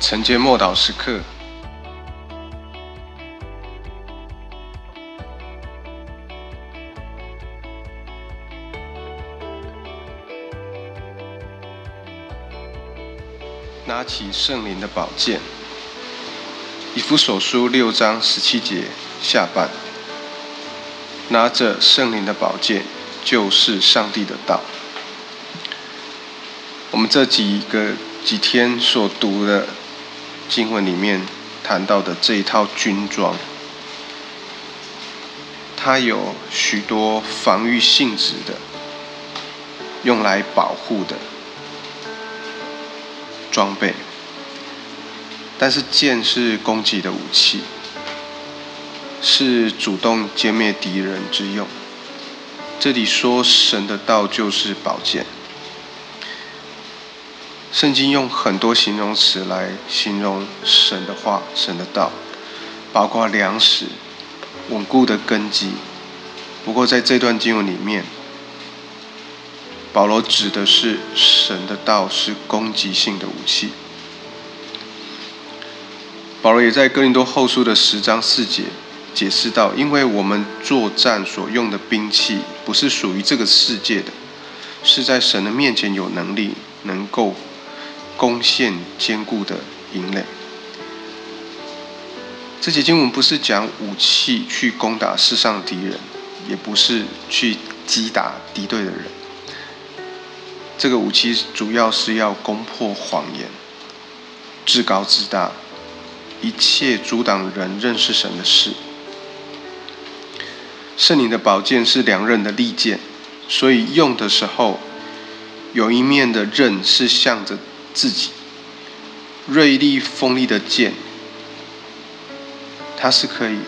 承接默祷时刻，拿起圣灵的宝剑，以弗所书六章十七节下半，拿着圣灵的宝剑，就是上帝的道。我们这几个几天所读的经文里面谈到的这一套军装，它有许多防御性质的，用来保护的装备。但是剑是攻击的武器，是主动歼灭敌人之用。这里说神的道就是宝剑。圣经用很多形容词来形容神的话、神的道，包括粮食、稳固的根基。不过在这段经文里面，保罗指的是神的道是攻击性的武器。保罗也在哥林多后书的十章四节解释到：因为我们作战所用的兵器不是属于这个世界的，是在神的面前有能力，能够。攻陷坚固的营垒。这节经文不是讲武器去攻打世上敌人，也不是去击打敌对的人。这个武器主要是要攻破谎言、自高自大、一切阻挡人认识神的事。圣灵的宝剑是两刃的利剑，所以用的时候，有一面的刃是向着。自己锐利锋利的剑，它是可以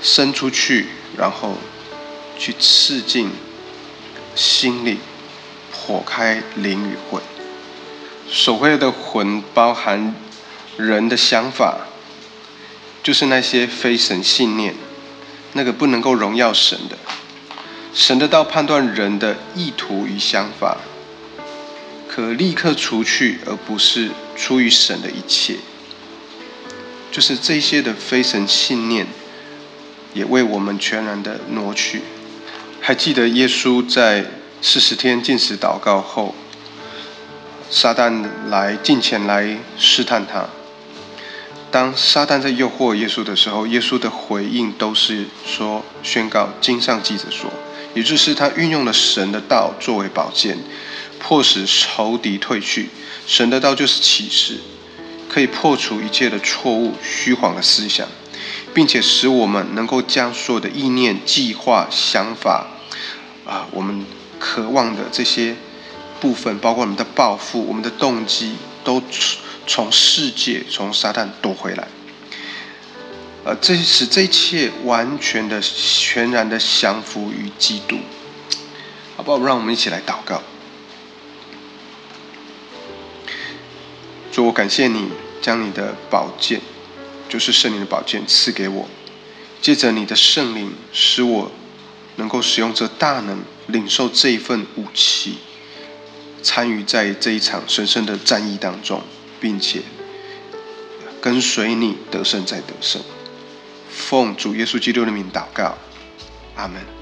伸出去，然后去刺进心里，破开灵与魂。所谓的魂，包含人的想法，就是那些非神信念，那个不能够荣耀神的。神的道判断人的意图与想法。可立刻除去，而不是出于神的一切，就是这些的非神信念，也为我们全然的挪去。还记得耶稣在四十天进食祷告后，撒旦来近前来试探他。当撒旦在诱惑耶稣的时候，耶稣的回应都是说宣告经上记着说，也就是他运用了神的道作为宝剑。迫使仇敌退去，神的道就是启示，可以破除一切的错误、虚晃的思想，并且使我们能够将所有的意念、计划、想法，啊，我们渴望的这些部分，包括我们的抱负、我们的动机，都从世界、从撒旦夺回来。呃，这使这一切完全的、全然的降服于基督。好不好？让我们一起来祷告。主，我感谢你将你的宝剑，就是圣灵的宝剑赐给我，借着你的圣灵，使我能够使用这大能，领受这一份武器，参与在这一场神圣的战役当中，并且跟随你得胜再得胜。奉主耶稣基督的名祷告，阿门。